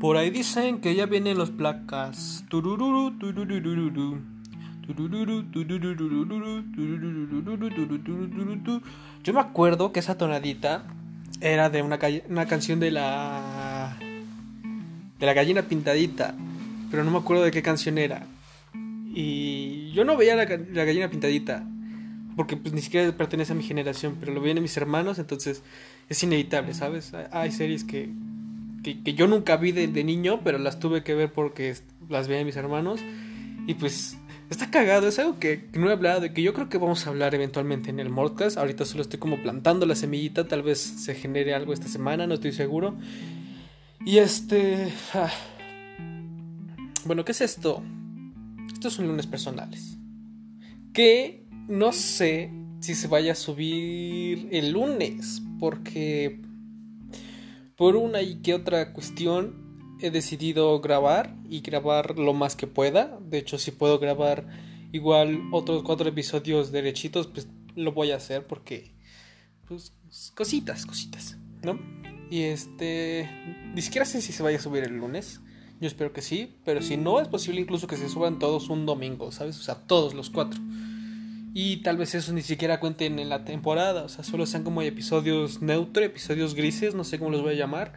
Por ahí dicen que ya vienen los placas. Yo me acuerdo que esa tonadita era de una, una canción de la de la gallina pintadita, pero no me acuerdo de qué canción era. Y yo no veía la, ga- la gallina pintadita, porque pues ni siquiera pertenece a mi generación, pero lo veían mis hermanos, entonces es inevitable, ¿sabes? Hay series que, que, yo nunca vi de, niño, pero las tuve que ver porque las veían mis hermanos. Y pues está cagado, es algo que, no he hablado y que yo creo que vamos a hablar eventualmente en el podcast. Ahorita solo estoy como plantando la semillita, tal vez se genere algo esta semana, no estoy seguro. Y este... ah. Bueno, ¿qué es esto? Estos son lunes personales. Que no sé si se vaya a subir el lunes, porque por una y que otra cuestión he decidido grabar y grabar lo más que pueda. De hecho, si puedo grabar igual otros cuatro episodios derechitos, pues lo voy a hacer porque, pues, cositas, cositas, ¿no? Y este, ni siquiera sé si se vaya a subir el lunes. Yo espero que sí, pero si no, es posible incluso que se suban todos un domingo, ¿sabes? O sea, todos los cuatro. Y tal vez esos ni siquiera cuenten en la temporada, o sea, solo sean como episodios neutro, episodios grises, no sé cómo los voy a llamar,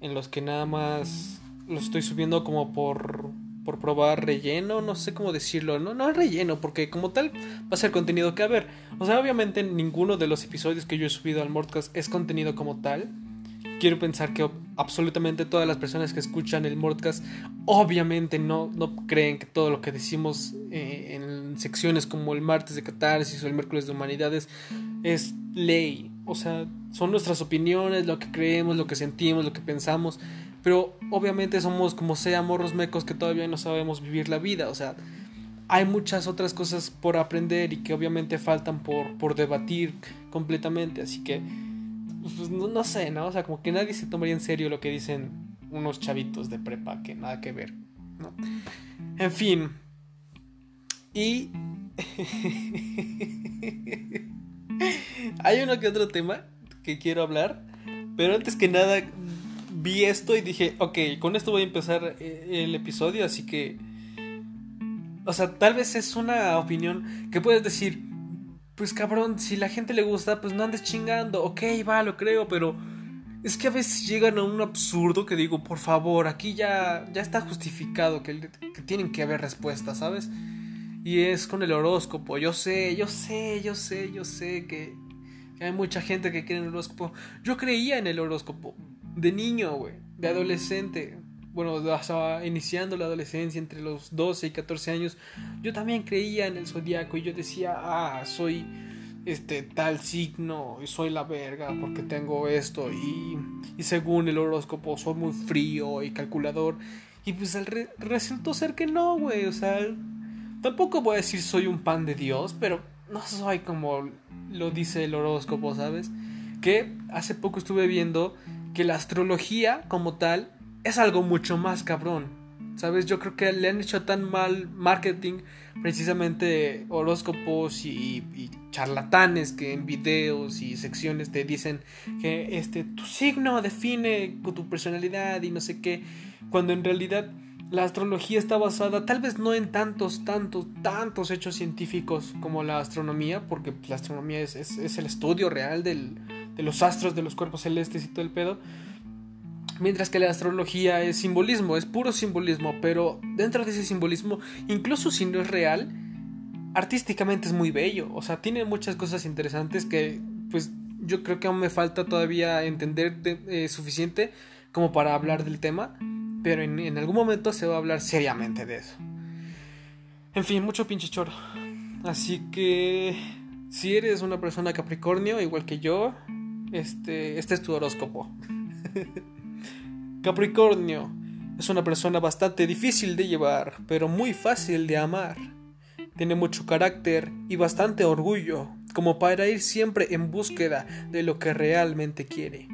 en los que nada más los estoy subiendo como por, por probar relleno, no sé cómo decirlo, no, no es relleno, porque como tal va a ser contenido que a ver, o sea, obviamente ninguno de los episodios que yo he subido al Mordcast es contenido como tal, quiero pensar que absolutamente todas las personas que escuchan el Mordcast obviamente no, no creen que todo lo que decimos eh, en secciones como el martes de catarsis o el miércoles de humanidades es ley. O sea, son nuestras opiniones, lo que creemos, lo que sentimos, lo que pensamos. Pero obviamente somos como sea morros mecos que todavía no sabemos vivir la vida. O sea, hay muchas otras cosas por aprender y que obviamente faltan por, por debatir completamente. Así que pues, no, no, sé, ¿no? O sea, como que nadie se tomaría en serio lo que dicen unos chavitos de prepa que nada que ver, ¿no? En fin. Y... Hay uno que otro tema que quiero hablar, pero antes que nada vi esto y dije, ok, con esto voy a empezar eh, el episodio, así que... O sea, tal vez es una opinión que puedes decir, pues cabrón, si la gente le gusta, pues no andes chingando. Ok, va, lo creo, pero es que a veces llegan a un absurdo que digo, por favor, aquí ya, ya está justificado que, tienen que haber respuestas, ¿sabes? Y es con el horóscopo. Yo sé, yo sé, yo sé, yo sé que, que hay mucha gente que quiere el horóscopo. Yo creía en el horóscopo de niño, güey, de adolescente. Bueno, estaba iniciando la adolescencia entre los 12 y 14 años. Yo también creía en el zodiaco y yo decía, ah, soy este tal signo y soy la verga porque tengo esto y, y según el horóscopo soy muy frío y calculador. Y pues resultó ser que no, güey, o sea, tampoco voy a decir soy un pan de Dios, pero no soy como lo dice el horóscopo, ¿sabes? Que hace poco estuve viendo que la astrología como tal es algo mucho más cabrón. ¿Sabes? Yo creo que le han hecho tan mal marketing precisamente horóscopos y, y, charlatanes que en videos y secciones te dicen que este tu signo define tu personalidad y no sé qué, cuando en realidad la astrología está basada tal vez no en tantos, tantos, tantos hechos científicos como la astronomía, porque la astronomía es, es, es el estudio real del, de los astros, de los cuerpos celestes y todo el pedo. Mientras que la astrología es simbolismo, es puro simbolismo, pero dentro de ese simbolismo, incluso si no es real, artísticamente es muy bello. O sea, tiene muchas cosas interesantes que, pues, yo creo que aún me falta todavía entender de, eh, suficiente como para hablar del tema, pero en, en, algún momento se va a hablar seriamente de eso. En fin, mucho pinche choro. Así que, si eres una persona Capricornio, igual que yo, este, este es tu horóscopo. Capricornio es una persona bastante difícil de llevar, pero muy fácil de amar. Tiene mucho carácter y bastante orgullo, como para ir siempre en búsqueda de lo que realmente quiere.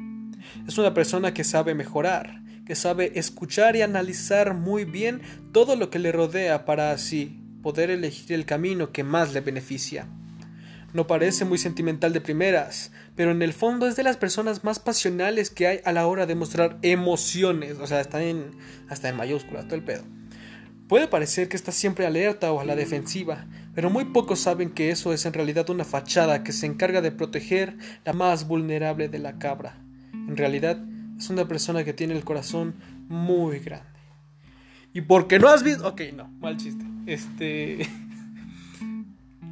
Es una persona que sabe mejorar, que sabe escuchar y analizar muy bien todo lo que le rodea para así poder elegir el camino que más le beneficia. No parece muy sentimental de primeras, pero en el fondo es de las personas más pasionales que hay a la hora de mostrar emociones, o sea, está en, hasta en mayúsculas, todo el pedo. Puede parecer que está siempre alerta o a la defensiva, pero muy pocos saben que eso es en realidad una fachada que se encarga de proteger la más vulnerable de la cabra. En realidad es una persona que tiene el corazón muy grande. Y porque no has visto... Ok, no, mal chiste. Este...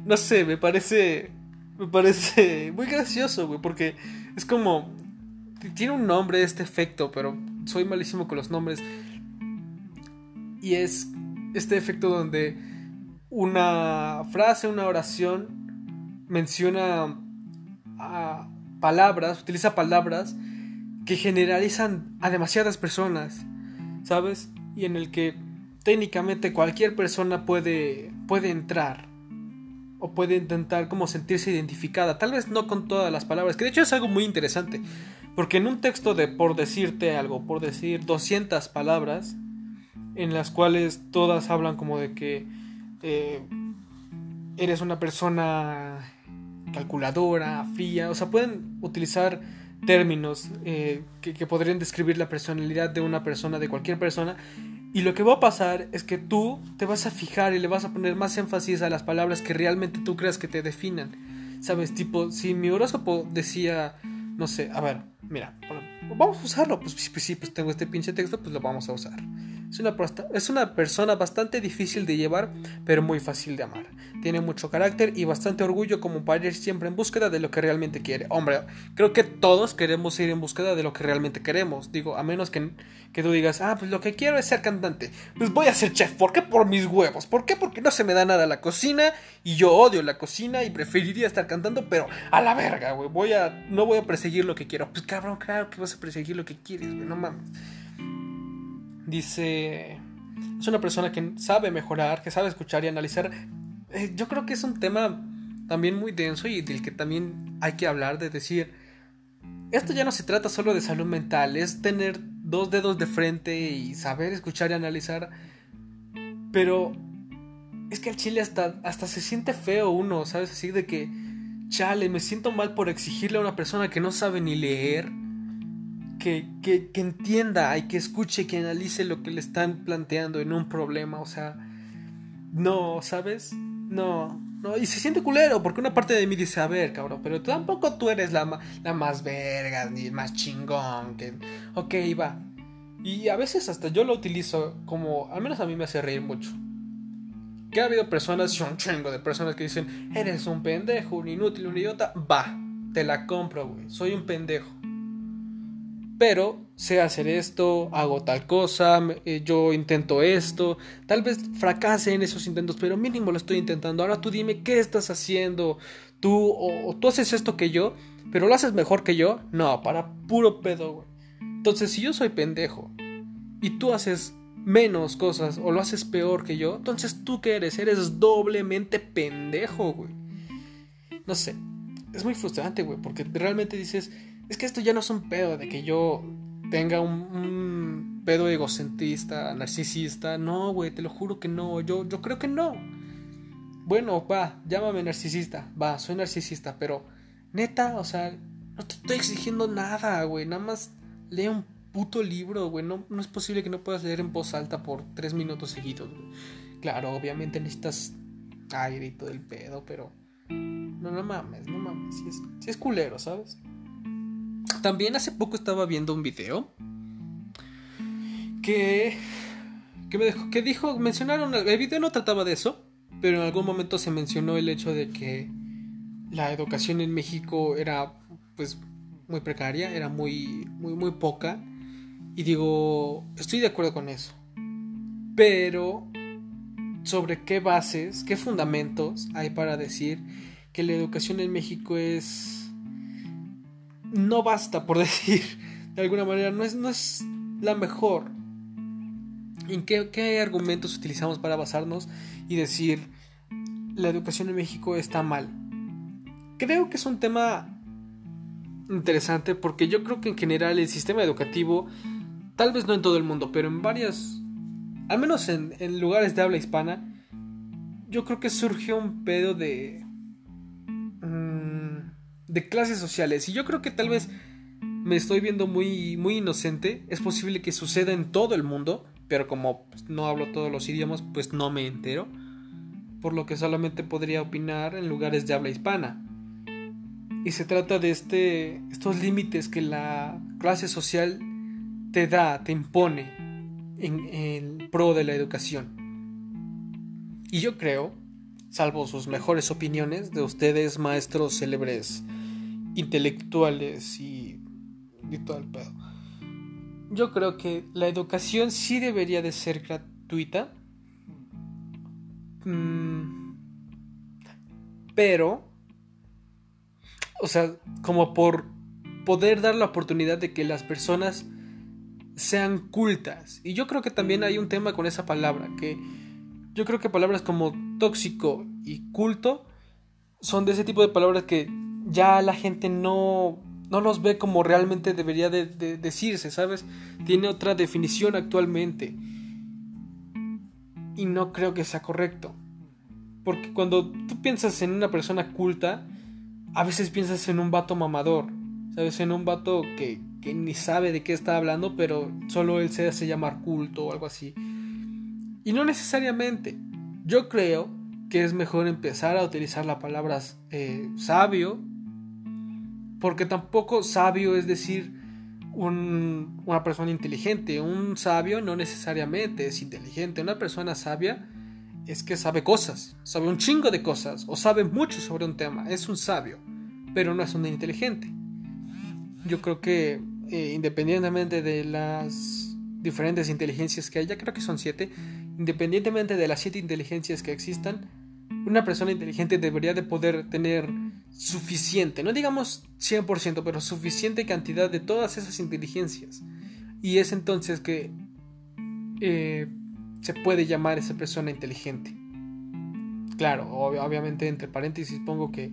no sé, me parece... Me parece muy gracioso, güey, porque es como... Tiene un nombre este efecto, pero soy malísimo con los nombres. Y es este efecto donde una frase, una oración menciona a palabras, utiliza palabras que generalizan a demasiadas personas, ¿sabes? Y en el que técnicamente cualquier persona puede, puede entrar o puede intentar como sentirse identificada, tal vez no con todas las palabras, que de hecho es algo muy interesante, porque en un texto de por decirte algo, por decir 200 palabras, en las cuales todas hablan como de que eh, eres una persona calculadora, fría, o sea, pueden utilizar términos eh, que, que, podrían describir la personalidad de una persona, de cualquier persona, y lo que va a pasar es que tú te vas a fijar y le vas a poner más énfasis a las palabras que realmente tú creas que te definan. ¿Sabes? Tipo, si mi horóscopo decía, no sé, a ver, mira, vamos a usarlo, pues, pues sí, pues tengo este pinche texto, pues lo vamos a usar. Es una persona bastante difícil de llevar, pero muy fácil de amar. Tiene mucho carácter y bastante orgullo como para ir siempre en búsqueda de lo que realmente quiere. Hombre, creo que todos queremos ir en búsqueda de lo que realmente queremos. Digo, a menos que, que tú digas, ah, pues lo que quiero es ser cantante. Pues voy a ser chef. ¿Por qué? Por mis huevos. ¿Por qué? Porque no se me da nada la cocina y yo odio la cocina y preferiría estar cantando, pero a la verga, güey. Voy a, no voy a perseguir lo que quiero. Pues cabrón, claro que vas a perseguir lo que quieres, güey. No mames. Dice, es una persona que sabe mejorar, que sabe escuchar y analizar. Eh, yo creo que es un tema también muy denso y del que también hay que hablar, de decir, esto ya no se trata solo de salud mental, es tener dos dedos de frente y saber escuchar y analizar. Pero es que al chile hasta, hasta se siente feo uno, ¿sabes? Así de que, chale, me siento mal por exigirle a una persona que no sabe ni leer que, que, que, entienda y que escuche, que analice lo que le están planteando en un problema. O sea, no, ¿sabes? No, no, y se siente culero, porque una parte de mí dice, a ver, cabrón, pero tampoco tú eres la, la más verga, ni más chingón, que, ok, va. Y a veces hasta yo lo utilizo como, al menos a mí me hace reír mucho. Que ha habido personas, un chingo de personas que dicen, eres un pendejo, un inútil, un idiota, va, te la compro, güey, soy un pendejo pero sé hacer esto, hago tal cosa, eh, yo intento esto, tal vez fracase en esos intentos, pero mínimo lo estoy intentando. Ahora tú dime qué estás haciendo, tú o, tú haces esto que yo, pero lo haces mejor que yo, no, para puro pedo, güey. Entonces, si yo soy pendejo y tú haces menos cosas o lo haces peor que yo, entonces tú qué eres? Eres doblemente pendejo, güey. No sé, es muy frustrante, güey, porque realmente dices, es que esto ya no es un pedo de que yo tenga un, pedo egocentrista, narcisista. No, güey, te lo juro que no. Yo, yo creo que no. Bueno, va, llámame narcisista. Va, soy narcisista, pero neta, o sea, no te estoy exigiendo nada, güey. Nada más lee un puto libro, güey. No, no es posible que no puedas leer en voz alta por tres minutos seguidos, güey. Claro, obviamente necesitas aire y todo el pedo, pero... No, no mames, no mames. Si es, si es culero, ¿sabes? También hace poco estaba viendo un video que que me dejó, que dijo, mencionaron, el video no trataba de eso, pero en algún momento se mencionó el hecho de que la educación en México era pues muy precaria, era muy muy muy poca y digo, estoy de acuerdo con eso. Pero sobre qué bases, qué fundamentos hay para decir que la educación en México es no basta, por decir de alguna manera, no es, no es la mejor. ¿En qué, qué argumentos utilizamos para basarnos y decir la educación en México está mal? Creo que es un tema interesante porque yo creo que en general el sistema educativo, tal vez no en todo el mundo, pero en varias, al menos en, en lugares de habla hispana, yo creo que surgió un pedo de de clases sociales. Y yo creo que tal vez me estoy viendo muy, muy inocente. Es posible que suceda en todo el mundo, pero como pues, no hablo todos los idiomas, pues no me entero. Por lo que solamente podría opinar en lugares de habla hispana. Y se trata de este, estos límites que la clase social te da, te impone en el pro de la educación. Y yo creo, salvo sus mejores opiniones de ustedes, maestros célebres, intelectuales y, y todo el pedo, yo creo que la educación sí debería de ser gratuita. Mm, pero, o sea, como por poder dar la oportunidad de que las personas sean cultas. Y yo creo que también hay un tema con esa palabra, que yo creo que palabras como tóxico y culto son de ese tipo de palabras que ya la gente no, no los ve como realmente debería de, decirse, ¿sabes? Tiene otra definición actualmente. Y no creo que sea correcto. Porque cuando tú piensas en una persona culta, a veces piensas en un vato mamador, ¿sabes? En un vato que, que ni sabe de qué está hablando, pero solo él se hace llamar culto o algo así. Y no necesariamente. Yo creo que es mejor empezar a utilizar la palabra eh, sabio, porque tampoco sabio es decir una persona inteligente. Un sabio no necesariamente es inteligente. Una persona sabia es que sabe cosas, sabe un chingo de cosas, o sabe mucho sobre un tema. Es un sabio, pero no es un inteligente. Yo creo que eh, independientemente de las diferentes inteligencias que hay, ya creo que son siete, independientemente de las siete inteligencias que existan, una persona inteligente debería de poder tener suficiente, no digamos 100%, pero suficiente cantidad de todas esas inteligencias. Y es entonces que eh, se puede llamar esa persona inteligente. Claro, obviamente entre paréntesis pongo que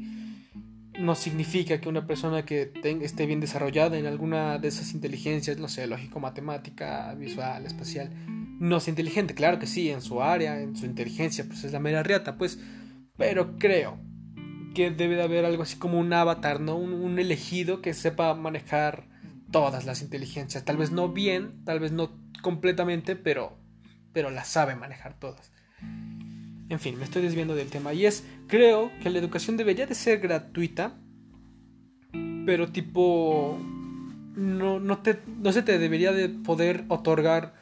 no significa que una persona que esté bien desarrollada en alguna de esas inteligencias, no sé, lógico, matemática, visual, espacial, no sea inteligente. Claro que sí, en su área, en su inteligencia, pues es la mera riata, pues. Pero creo que debe de haber algo así como un avatar, ¿no? Un, elegido que sepa manejar todas las inteligencias. Tal vez no bien, tal vez no completamente, pero, pero las sabe manejar todas. En fin, me estoy desviando del tema. Y es, creo que la educación debería de ser gratuita, pero tipo, no, no, te, no se te debería de poder otorgar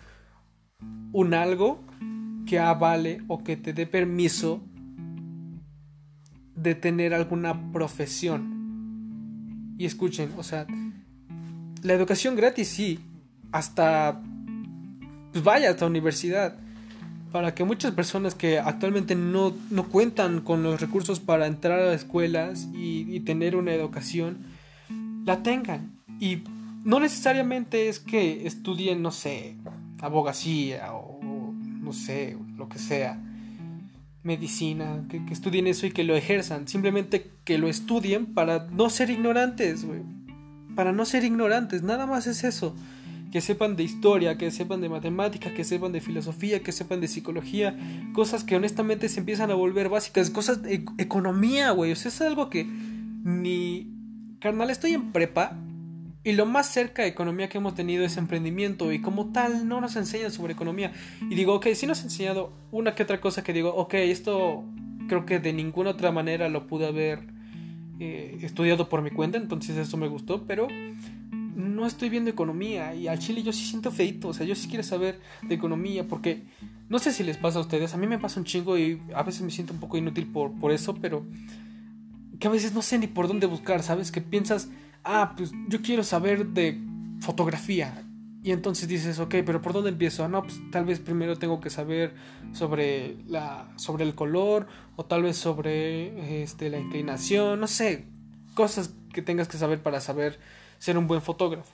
un algo que avale o que te dé permiso de tener alguna profesión. Y escuchen, o sea, la educación gratis sí, hasta, pues vaya, hasta universidad para que muchas personas que actualmente no, cuentan con los recursos para entrar a las escuelas y, tener una educación, la tengan. Y no necesariamente es que estudien, no sé, abogacía o no sé, lo que sea, medicina, que, estudien eso y que lo ejerzan. Simplemente que lo estudien para no ser ignorantes, güey. Para no ser ignorantes, nada más es eso que sepan de historia, que sepan de matemáticas, que sepan de filosofía, que sepan de psicología, cosas que honestamente se empiezan a volver básicas, cosas de economía, güey, o sea, es algo que ni... Carnal, estoy en prepa y lo más cerca de economía que hemos tenido es emprendimiento y como tal no nos enseñan sobre economía. Y digo, ok, sí nos ha enseñado una que otra cosa que digo, ok, esto creo que de ninguna otra manera lo pude haber eh, estudiado por mi cuenta, entonces eso me gustó, pero no estoy viendo economía y al chile yo sí siento feito, o sea, yo sí quiero saber de economía porque no sé si les pasa a ustedes, a mí me pasa un chingo y a veces me siento un poco inútil por, por eso, pero que a veces no sé ni por dónde buscar, ¿sabes? Que piensas, ah, pues yo quiero saber de fotografía y entonces dices, ok, pero ¿por dónde empiezo? No, pues tal vez primero tengo que saber sobre, la, sobre el color o tal vez sobre este, la inclinación, no sé, cosas que tengas que saber para saber ser un buen fotógrafo.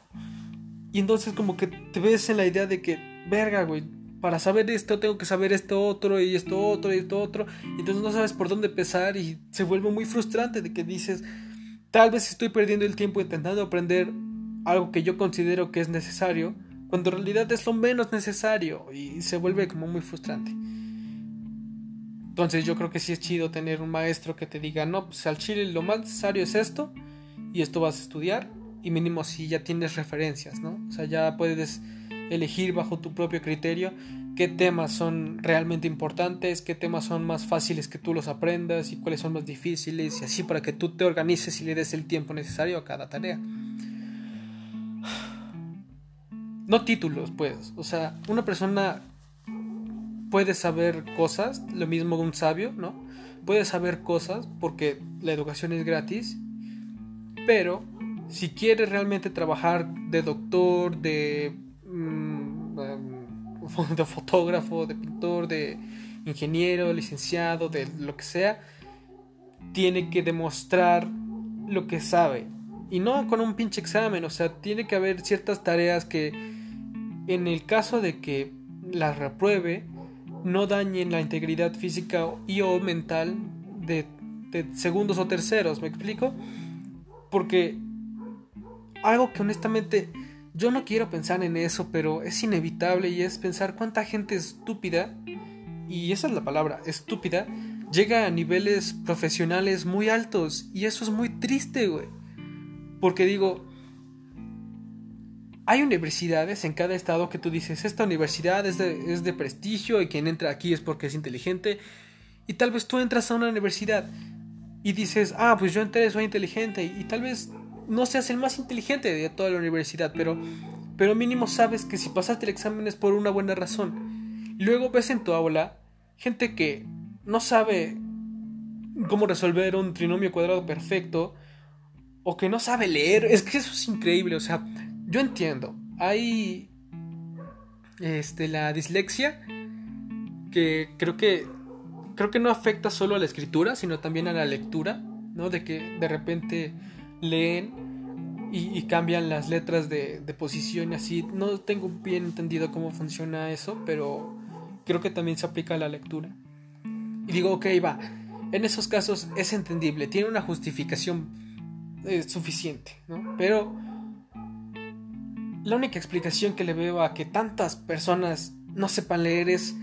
Y entonces como que te ves en la idea de que, verga, güey, para saber esto tengo que saber esto otro y esto otro y esto otro. Y entonces no sabes por dónde empezar y se vuelve muy frustrante de que dices, tal vez estoy perdiendo el tiempo intentando aprender algo que yo considero que es necesario, cuando en realidad es lo menos necesario y se vuelve como muy frustrante. Entonces yo creo que sí es chido tener un maestro que te diga, no, pues al chile lo más necesario es esto y esto vas a estudiar y mínimo si ya tienes referencias, ¿no? O sea, ya puedes elegir bajo tu propio criterio qué temas son realmente importantes, qué temas son más fáciles que tú los aprendas y cuáles son más difíciles y así para que tú te organices y le des el tiempo necesario a cada tarea. No títulos, pues. O sea, una persona puede saber cosas, lo mismo un sabio, ¿no? Puede saber cosas porque la educación es gratis, pero si quiere realmente trabajar de doctor, de, mm, de fotógrafo, de pintor, de ingeniero, licenciado, de lo que sea, tiene que demostrar lo que sabe. Y no con un pinche examen, o sea, tiene que haber ciertas tareas que en el caso de que las repruebe, no dañen la integridad física y o mental de, segundos o terceros, ¿me explico? Porque algo que honestamente yo no quiero pensar en eso, pero es inevitable y es pensar cuánta gente estúpida, y esa es la palabra, estúpida, llega a niveles profesionales muy altos y eso es muy triste, güey. Porque digo, hay universidades en cada estado que tú dices, esta universidad es de, prestigio y quien entra aquí es porque es inteligente. Y tal vez tú entras a una universidad y dices, ah, pues yo entré, soy inteligente. Y, tal vez no seas el más inteligente de toda la universidad, pero, pero mínimo sabes que si pasaste el examen es por una buena razón. Luego ves en tu aula gente que no sabe cómo resolver un trinomio cuadrado perfecto o que no sabe leer. Es que eso es increíble, o sea, yo entiendo, hay este, la dislexia que creo que creo que no afecta solo a la escritura, sino también a la lectura, ¿no? De que de repente leen y, cambian las letras de, de, posición y así. No tengo bien entendido cómo funciona eso, pero creo que también se aplica a la lectura. Y digo, ok, va. En esos casos es entendible, tiene una justificación eh, suficiente, ¿no? Pero la única explicación que le veo a que tantas personas no sepan leer es,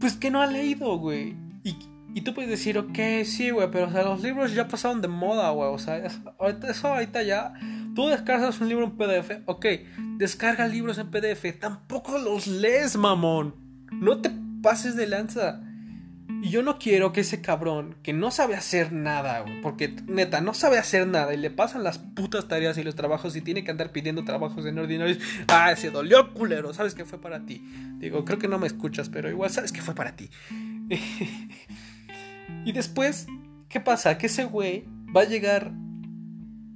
pues que no han leído, güey. Y, y tú puedes decir, ok, sí, güey, pero o sea, los libros ya pasaron de moda, güey. O sea, ahorita, eso ahorita ya. Tú descargas un libro en PDF, ok, descarga libros en PDF, tampoco los lees, mamón. No te pases de lanza. Y yo no quiero que ese cabrón que no sabe hacer nada, güey, porque neta, no sabe hacer nada y le pasan las putas tareas y los trabajos y tiene que andar pidiendo trabajos en ordinarios. Ah, se dolió, culero, sabes que fue para ti. Digo, creo que no me escuchas, pero igual sabes que fue para ti. y después, ¿qué pasa? Que ese güey va a llegar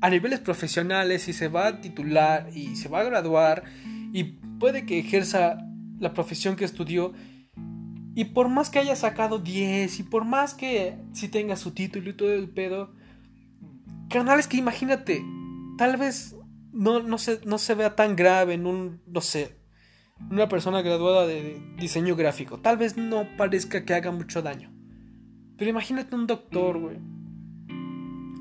a niveles profesionales y se va a titular y se va a graduar y puede que ejerza la profesión que estudió y por más que haya sacado 10 y por más que si tenga su título y todo el pedo, canales que imagínate, tal vez no, no, se, no se vea tan grave en un, no sé, una persona graduada de diseño gráfico. Tal vez no parezca que haga mucho daño. Pero imagínate un doctor, güey.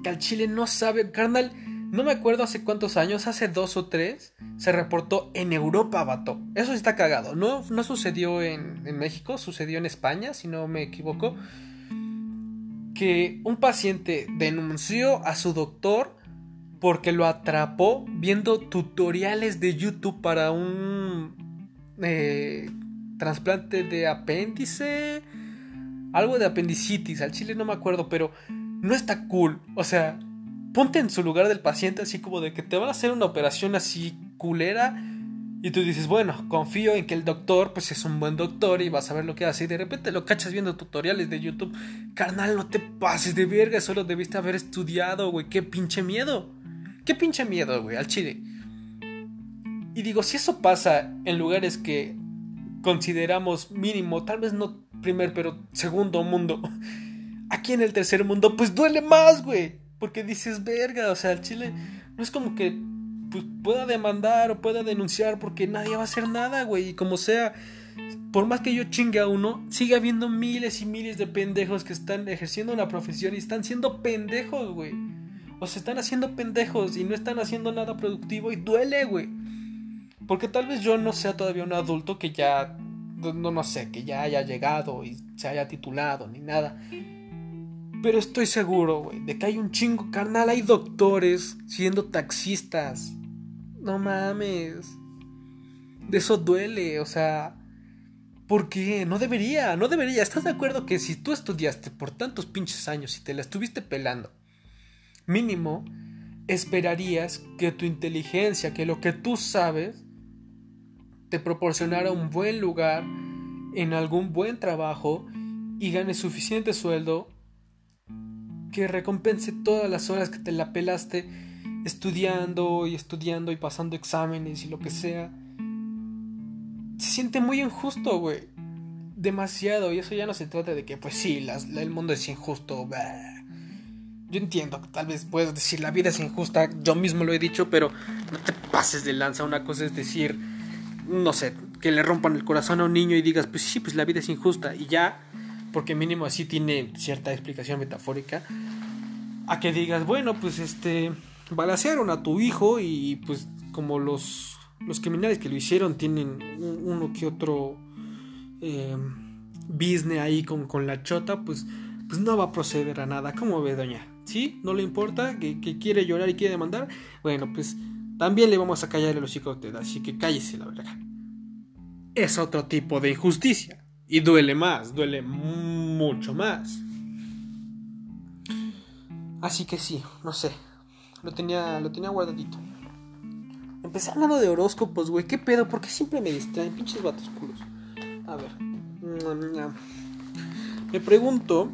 Que al chile no sabe, carnal no me acuerdo hace cuántos años, hace dos o tres, se reportó en Europa, vato. Eso está cagado. No, no sucedió en, México, sucedió en España, si no me equivoco. Que un paciente denunció a su doctor porque lo atrapó viendo tutoriales de YouTube para un eh, trasplante de apéndice, algo de apendicitis, al chile no me acuerdo, pero no está cool. O sea, ponte en su lugar del paciente así como de que te van a hacer una operación así culera y tú dices, bueno, confío en que el doctor pues es un buen doctor y vas a ver lo que hace y de repente lo cachas viendo tutoriales de YouTube. Carnal, no te pases de verga, solo debiste haber estudiado, güey, qué pinche miedo. Qué pinche miedo, güey, al chile. Y digo, si eso pasa en lugares que consideramos mínimo, tal vez no primer, pero segundo mundo, aquí en el tercer mundo, pues duele más, güey. Porque dices, verga, o sea, el Chile no es como que pues, pueda demandar o pueda denunciar porque nadie va a hacer nada, güey. Y como sea, por más que yo chingue a uno, sigue habiendo miles y miles de pendejos que están ejerciendo una profesión y están siendo pendejos, güey. O se están haciendo pendejos y no están haciendo nada productivo y duele, güey. Porque tal vez yo no sea todavía un adulto que ya, no, no sé, que ya haya llegado y se haya titulado ni nada. Pero estoy seguro, güey, de que hay un chingo, carnal. Hay doctores siendo taxistas. No mames. De eso duele, o sea. ¿Por qué? No debería, no debería. ¿Estás de acuerdo que si tú estudiaste por tantos pinches años y te la estuviste pelando, mínimo, esperarías que tu inteligencia, que lo que tú sabes, te proporcionara un buen lugar en algún buen trabajo y ganes suficiente sueldo que recompense todas las horas que te la pelaste estudiando y estudiando y pasando exámenes y lo que sea. Se siente muy injusto, güey. Demasiado. Y eso ya no se trata de que, pues sí, el mundo es injusto. Yo entiendo que tal vez puedes decir la vida es injusta. Yo mismo lo he dicho, pero no te pases de lanza. Una cosa es decir, no sé, que le rompan el corazón a un niño y digas, pues sí, pues la vida es injusta. Y ya, porque mínimo así tiene cierta explicación metafórica. A que digas, bueno, pues este, balacearon a tu hijo y pues como los, los criminales que lo hicieron tienen uno que otro eh, business ahí con, con la chota, pues, pues no va a proceder a nada. ¿Cómo ve, doña? ¿Sí? ¿No le importa? ¿Que, quiere llorar y quiere demandar? Bueno, pues también le vamos a callar el hocico a usted, así que cállese la verga. Es otro tipo de injusticia. Y duele más, duele mucho más. Así que sí, no sé. Lo tenía, lo tenía guardadito. Empecé hablando de horóscopos, güey. ¿Qué pedo? ¿Por qué siempre me distraen? Pinches vatos culos. A ver. Me pregunto.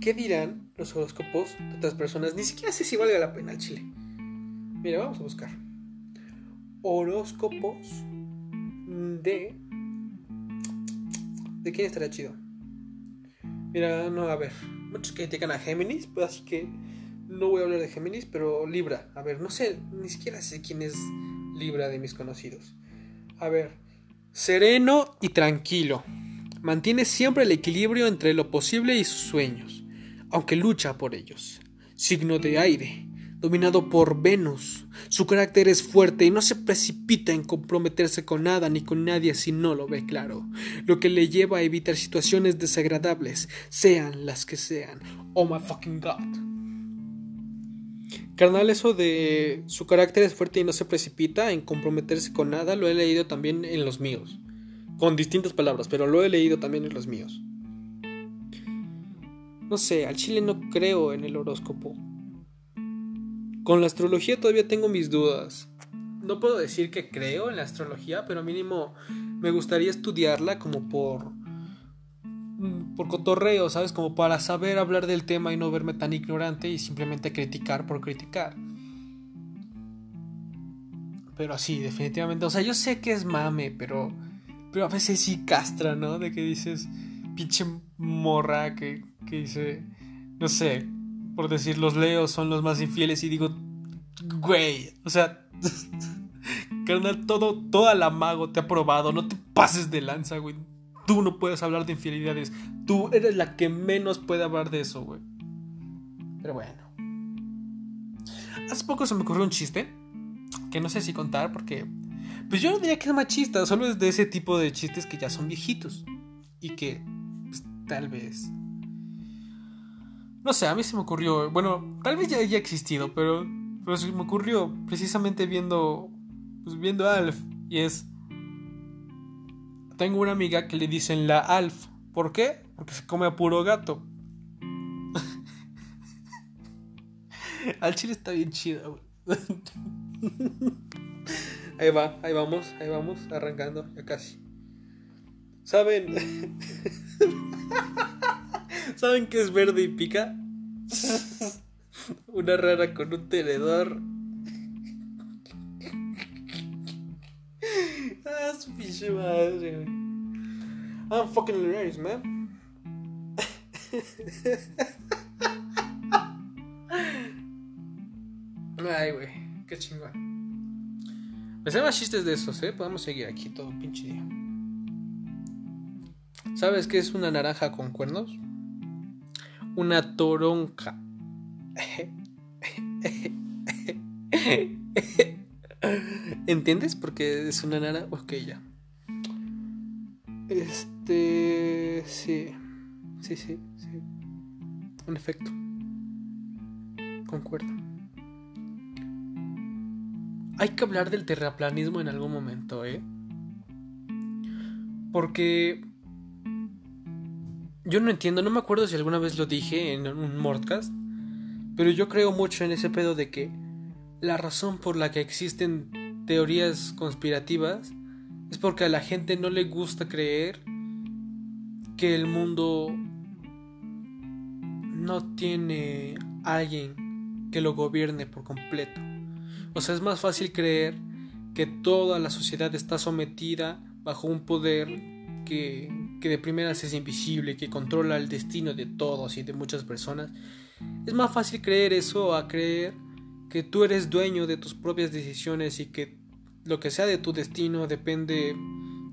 ¿Qué dirán los horóscopos de otras personas? Ni siquiera sé si valga la pena el chile. Mira, vamos a buscar. Horóscopos de. ¿De quién estará chido? Mira, no, a ver. Muchos critican a Géminis, pues así que no voy a hablar de Géminis, pero Libra. A ver, no sé, ni siquiera sé quién es Libra de mis conocidos. A ver, sereno y tranquilo. Mantiene siempre el equilibrio entre lo posible y sus sueños, aunque lucha por ellos. Signo de aire dominado por Venus. Su carácter es fuerte y no se precipita en comprometerse con nada ni con nadie si no lo ve claro, lo que le lleva a evitar situaciones desagradables, sean las que sean. Oh my fucking god. Carnal, eso de su carácter es fuerte y no se precipita en comprometerse con nada, lo he leído también en los míos. Con distintas palabras, pero lo he leído también en los míos. No sé, al chile no creo en el horóscopo. Con la astrología todavía tengo mis dudas. No puedo decir que creo en la astrología, pero mínimo me gustaría estudiarla como por mm, por cotorreo, ¿sabes? Como para saber hablar del tema y no verme tan ignorante y simplemente criticar por criticar. Pero así, definitivamente. O sea, yo sé que es mame, pero. Pero a veces sí castra, ¿no? De que dices. Pinche morra que, que dice. No sé por decir los leos son los más infieles y digo, güey, o sea, carnal, todo, toda la mago te ha probado, no te pases de lanza, güey. Tú no puedes hablar de infidelidades, tú eres la que menos puede hablar de eso, güey. Pero bueno. Hace poco se me ocurrió un chiste, que no sé si contar porque... Pues yo no diría que es machista, solo es de ese tipo de chistes que ya son viejitos. Y que, pues, tal vez no sé, a mí se me ocurrió. Bueno, tal vez ya haya existido, pero, pero se me ocurrió precisamente viendo. Pues viendo Alf. Y es. Tengo una amiga que le dicen la Alf. ¿Por qué? Porque se come a puro gato. Al chile está bien chido, Ahí va, ahí vamos, ahí vamos, arrancando, ya casi. ¿Saben? ¿Saben qué es verde y pica? Una rara con un tenedor. ah, su pinche madre, güey. I'm fucking hilarious, man. Ay, güey, qué chingón. Me más chistes de esos, ¿eh? Podemos seguir aquí todo pinche día. ¿Sabes qué es una naranja con cuernos? Una toronja. ¿Entiendes? Porque es una nana. Ok, ya. Este. Sí. Sí, sí, sí. en efecto. Concuerdo. Hay que hablar del terraplanismo en algún momento, ¿eh? Porque yo no entiendo, no me acuerdo si alguna vez lo dije en un podcast, pero yo creo mucho en ese pedo de que la razón por la que existen teorías conspirativas es porque a la gente no le gusta creer que el mundo no tiene alguien que lo gobierne por completo. O sea, es más fácil creer que toda la sociedad está sometida bajo un poder que que de primeras es invisible, que controla el destino de todos y de muchas personas, es más fácil creer eso a creer que tú eres dueño de tus propias decisiones y que lo que sea de tu destino depende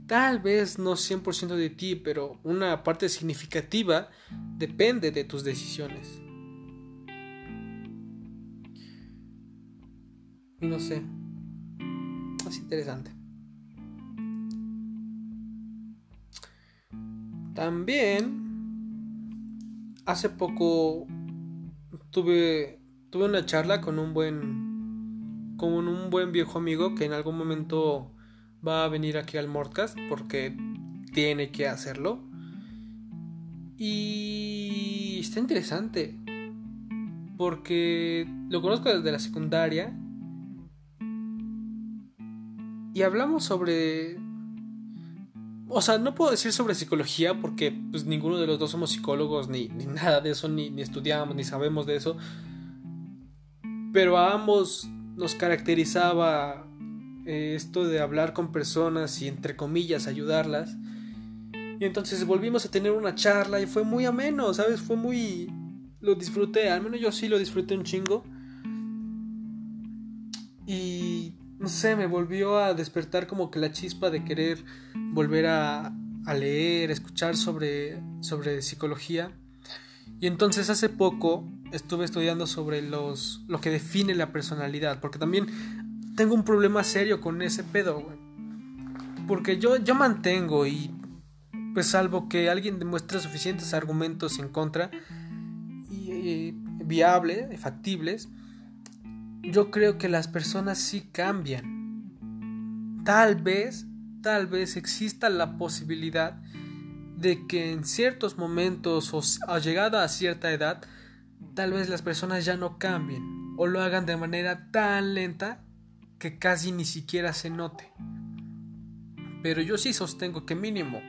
tal vez no 100% de ti, pero una parte significativa depende de tus decisiones. Y no sé, es interesante. También hace poco tuve tuve una charla con un buen con un buen viejo amigo que en algún momento va a venir aquí al Mordcast porque tiene que hacerlo. Y está interesante porque lo conozco desde la secundaria y hablamos sobre o sea, no puedo decir sobre psicología porque pues ninguno de los dos somos psicólogos ni, nada de eso, ni, ni, estudiamos, ni sabemos de eso. Pero a ambos nos caracterizaba eh, esto de hablar con personas y entre comillas ayudarlas. Y entonces volvimos a tener una charla y fue muy ameno, ¿sabes? Fue muy... Lo disfruté, al menos yo sí lo disfruté un chingo. Y no sé, me volvió a despertar como que la chispa de querer volver a, a leer, escuchar sobre, sobre psicología. Y entonces hace poco estuve estudiando sobre los, lo que define la personalidad, porque también tengo un problema serio con ese pedo, Porque yo, yo mantengo y pues salvo que alguien demuestre suficientes argumentos en contra y, y factibles, yo creo que las personas sí cambian. Tal vez, tal vez exista la posibilidad de que en ciertos momentos o a llegada a cierta edad, tal vez las personas ya no cambien o lo hagan de manera tan lenta que casi ni siquiera se note. Pero yo sí sostengo que mínimo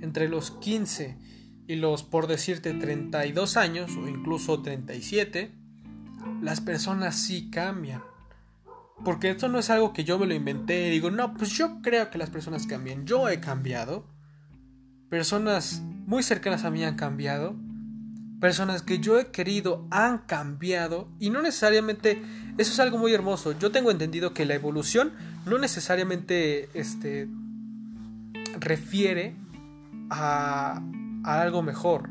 entre los 15 y los, por decirte, 32 años o incluso 37, las personas sí cambian. Porque esto no es algo que yo me lo inventé digo, no, pues yo creo que las personas cambian. Yo he cambiado. Personas muy cercanas a mí han cambiado. Personas que yo he querido han cambiado. Y no necesariamente, eso es algo muy hermoso. Yo tengo entendido que la evolución no necesariamente este, refiere a, algo mejor.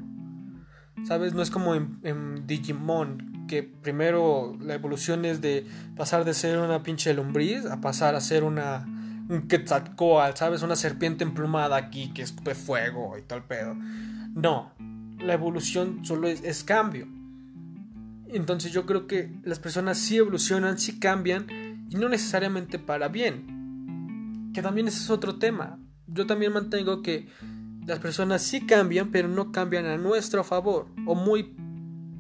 ¿Sabes? No es como en Digimon, primero la evolución es de pasar de ser una pinche lombriz a pasar a ser una un quetzalcoatl, ¿sabes? Una serpiente emplumada aquí que escupe fuego y tal pedo. No, la evolución solo es, es cambio. Entonces yo creo que las personas sí evolucionan, sí cambian y no necesariamente para bien. Que también ese es otro tema. Yo también mantengo que las personas sí cambian, pero no cambian a nuestro favor o muy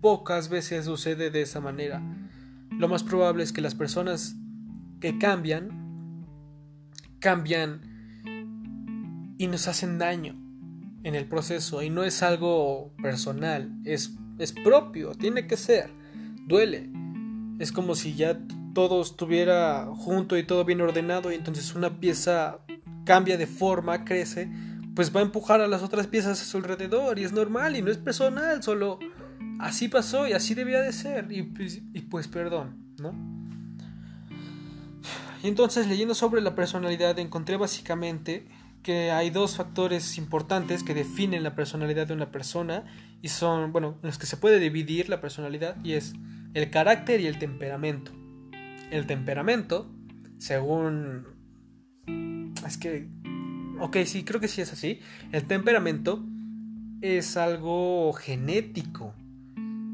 pocas veces sucede de esa manera. Lo más probable es que las personas que cambian, cambian y nos hacen daño en el proceso y no es algo personal, es, es propio, tiene que ser, duele. Es como si ya todo estuviera junto y todo bien ordenado y entonces una pieza cambia de forma, crece, pues va a empujar a las otras piezas a su alrededor y es normal y no es personal, solo así pasó y así debía de ser. Y, pues, pues perdón, ¿no? Y entonces leyendo sobre la personalidad encontré básicamente que hay dos factores importantes que definen la personalidad de una persona y son, bueno, los que se puede dividir la personalidad y es el carácter y el temperamento. El temperamento, según... Es que... Ok, sí, creo que sí es así. El temperamento es algo genético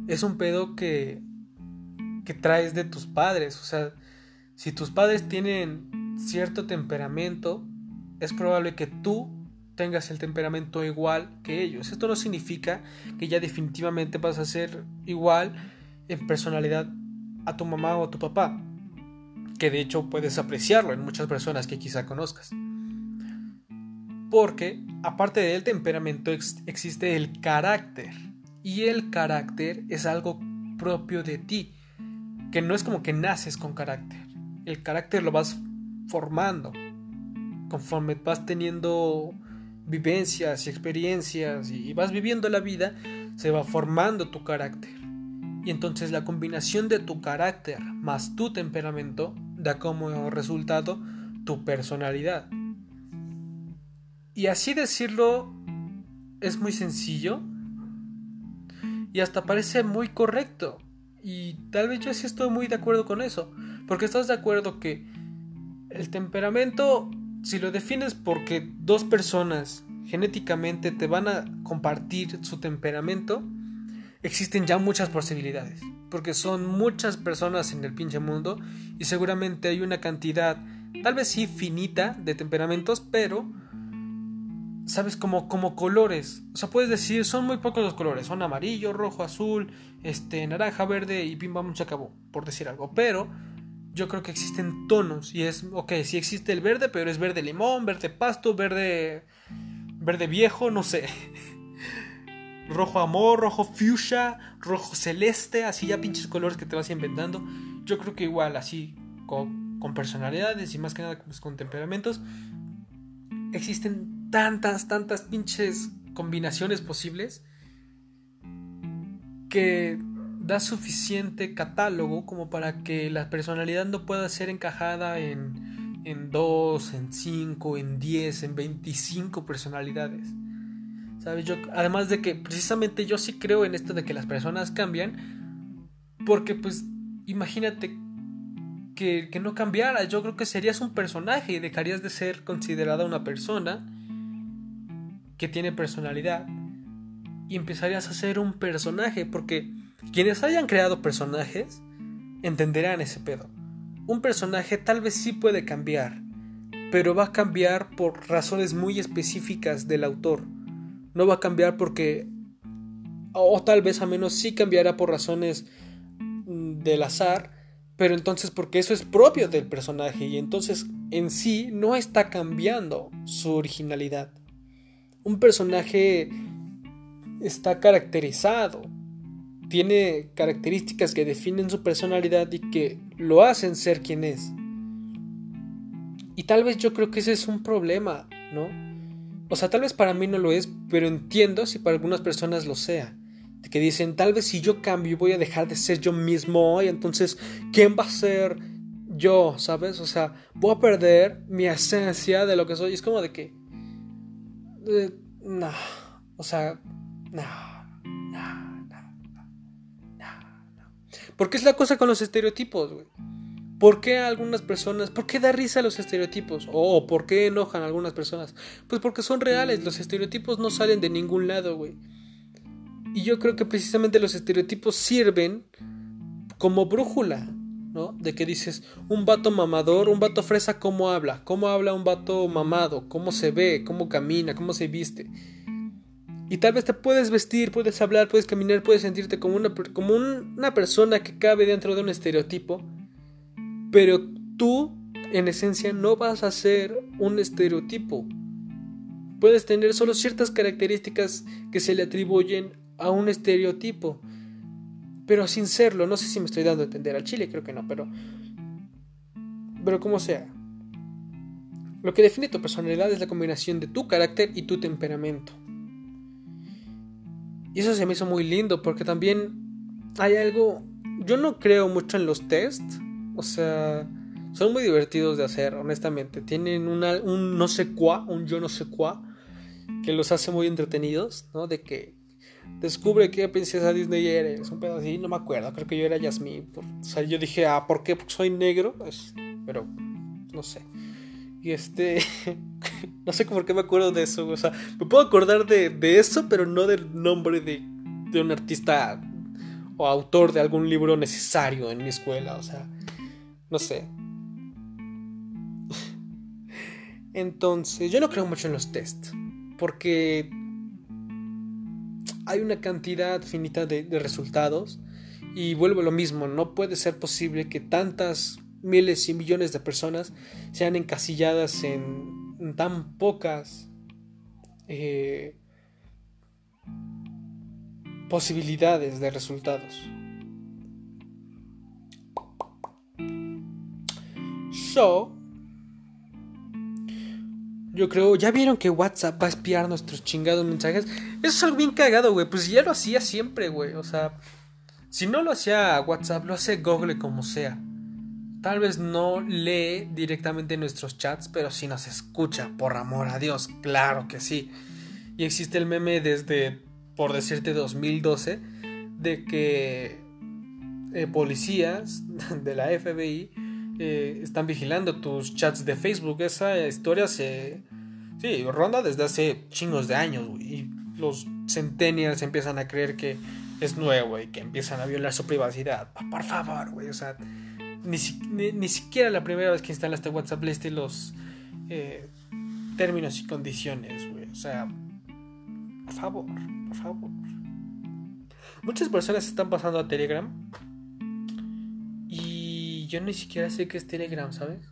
es un pedo que, que traes de tus padres. O sea, si tus padres tienen cierto temperamento, es probable que tú tengas el temperamento igual que ellos. Esto no significa que ya definitivamente vas a ser igual en personalidad a tu mamá o a tu papá, que de hecho puedes apreciarlo en muchas personas que quizá conozcas. Porque aparte del temperamento existe el carácter. Y el carácter es algo propio de ti, que no es como que naces con carácter. El carácter lo vas formando conforme vas teniendo vivencias y experiencias y vas viviendo la vida, se va formando tu carácter. Y entonces la combinación de tu carácter más tu temperamento da como resultado tu personalidad. Y así decirlo es muy sencillo y hasta parece muy correcto. Y tal vez yo sí estoy muy de acuerdo con eso. Porque estás de acuerdo que el temperamento, si lo defines porque dos personas genéticamente te van a compartir su temperamento, existen ya muchas posibilidades. Porque son muchas personas en el pinche mundo y seguramente hay una cantidad, tal vez sí finita, de temperamentos, pero ¿sabes? Como, como colores. O sea, puedes decir, son muy pocos los colores. Son amarillo, rojo, azul, este, naranja, verde y pim pam se acabó, por decir algo. Pero yo creo que existen tonos. Y es, ok, sí existe el verde, pero es verde limón, verde pasto, verde. verde viejo, no sé. rojo amor, rojo fuchsia, rojo celeste, así ya pinches colores que te vas inventando. Yo creo que igual, así, con, con personalidades y más que nada pues, con temperamentos, existen tantas, tantas pinches combinaciones posibles que da suficiente catálogo como para que la personalidad no pueda ser encajada en, en 2, en 5, en 10, en 25 personalidades. ¿Sabes? Yo, además de que precisamente yo sí creo en esto de que las personas cambian, porque pues imagínate que, que no cambiara, yo creo que serías un personaje y dejarías de ser considerada una persona que tiene personalidad y empezarías a ser un personaje porque quienes hayan creado personajes entenderán ese pedo. Un personaje tal vez sí puede cambiar, pero va a cambiar por razones muy específicas del autor. No va a cambiar porque o tal vez a menos sí cambiará por razones mm, del azar, pero entonces porque eso es propio del personaje y entonces en sí no está cambiando su originalidad un personaje está caracterizado, tiene características que definen su personalidad y que lo hacen ser quien es. Y tal vez yo creo que ese es un problema, ¿no? O sea, tal vez para mí no lo es, pero entiendo si para algunas personas lo sea. Que dicen, tal vez si yo cambio voy a dejar de ser yo mismo hoy, entonces, ¿quién va a ser yo? ¿Sabes? O sea, voy a perder mi esencia de lo que soy. Es como de que, eh, no, o sea, no, no, no, no, ¿Por qué es la cosa con los estereotipos, güey? ¿Por qué algunas personas, por qué da risa los estereotipos? ¿O por qué enojan a algunas personas? Pues porque son reales, los estereotipos no salen de ningún lado, güey. Y yo creo que precisamente los estereotipos sirven como brújula. De que dices, un vato mamador, un vato fresa, ¿cómo habla? ¿Cómo habla un vato mamado? ¿Cómo se ve? ¿Cómo camina? ¿Cómo se viste? Y tal vez te puedes vestir, puedes hablar, puedes caminar, puedes sentirte como una, como una persona que cabe dentro de un estereotipo, pero tú, en esencia, no vas a ser un estereotipo. Puedes tener solo ciertas características que se le atribuyen a un estereotipo pero sin serlo. No sé si me estoy dando a entender al chile, creo que no, pero. Pero como sea. Lo que define tu personalidad es la combinación de tu carácter y tu temperamento. Y eso se me hizo muy lindo porque también hay algo. Yo no creo mucho en los tests. O sea, son muy divertidos de hacer, honestamente. Tienen un no sé cuá, un yo no sé cuá, que los hace muy entretenidos, ¿no? De que descubre qué princesa Disney eres. Un pedo así, no me acuerdo. Creo que yo era Yasmín. o sea, yo dije, ah, ¿por qué? Porque soy negro. Pues, pero, no sé. Y este. no sé por qué me acuerdo de eso. O sea, me puedo acordar de, de eso, pero no del nombre de, de un artista o autor de algún libro necesario en mi escuela, o sea, no sé. Entonces, yo no creo mucho en los tests, porque hay una cantidad finita de, resultados y vuelvo a lo mismo, no puede ser posible que tantas miles y millones de personas sean encasilladas en, tan pocas eh, posibilidades de resultados. So, yo creo, ya vieron que WhatsApp va a espiar nuestros chingados mensajes. Eso es algo bien cagado, güey. Pues ya lo hacía siempre, güey. O sea, si no lo hacía WhatsApp, lo hace Google como sea. Tal vez no lee directamente nuestros chats, pero sí nos escucha, por amor a Dios, claro que sí. Y existe el meme desde, por decirte, 2012, de que eh, policías de la FBI eh, están vigilando tus chats de Facebook. Esa historia se. Sí, ronda desde hace chingos de años, Y los centennials empiezan a creer que es nuevo y que empiezan a violar su privacidad. Por favor, güey. O sea, ni, ni, siquiera la primera vez que instalaste WhatsApp leíste los eh, términos y condiciones, güey. O sea, por favor, por favor. Muchas personas están pasando a Telegram yo ni siquiera sé qué es Telegram, ¿sabes?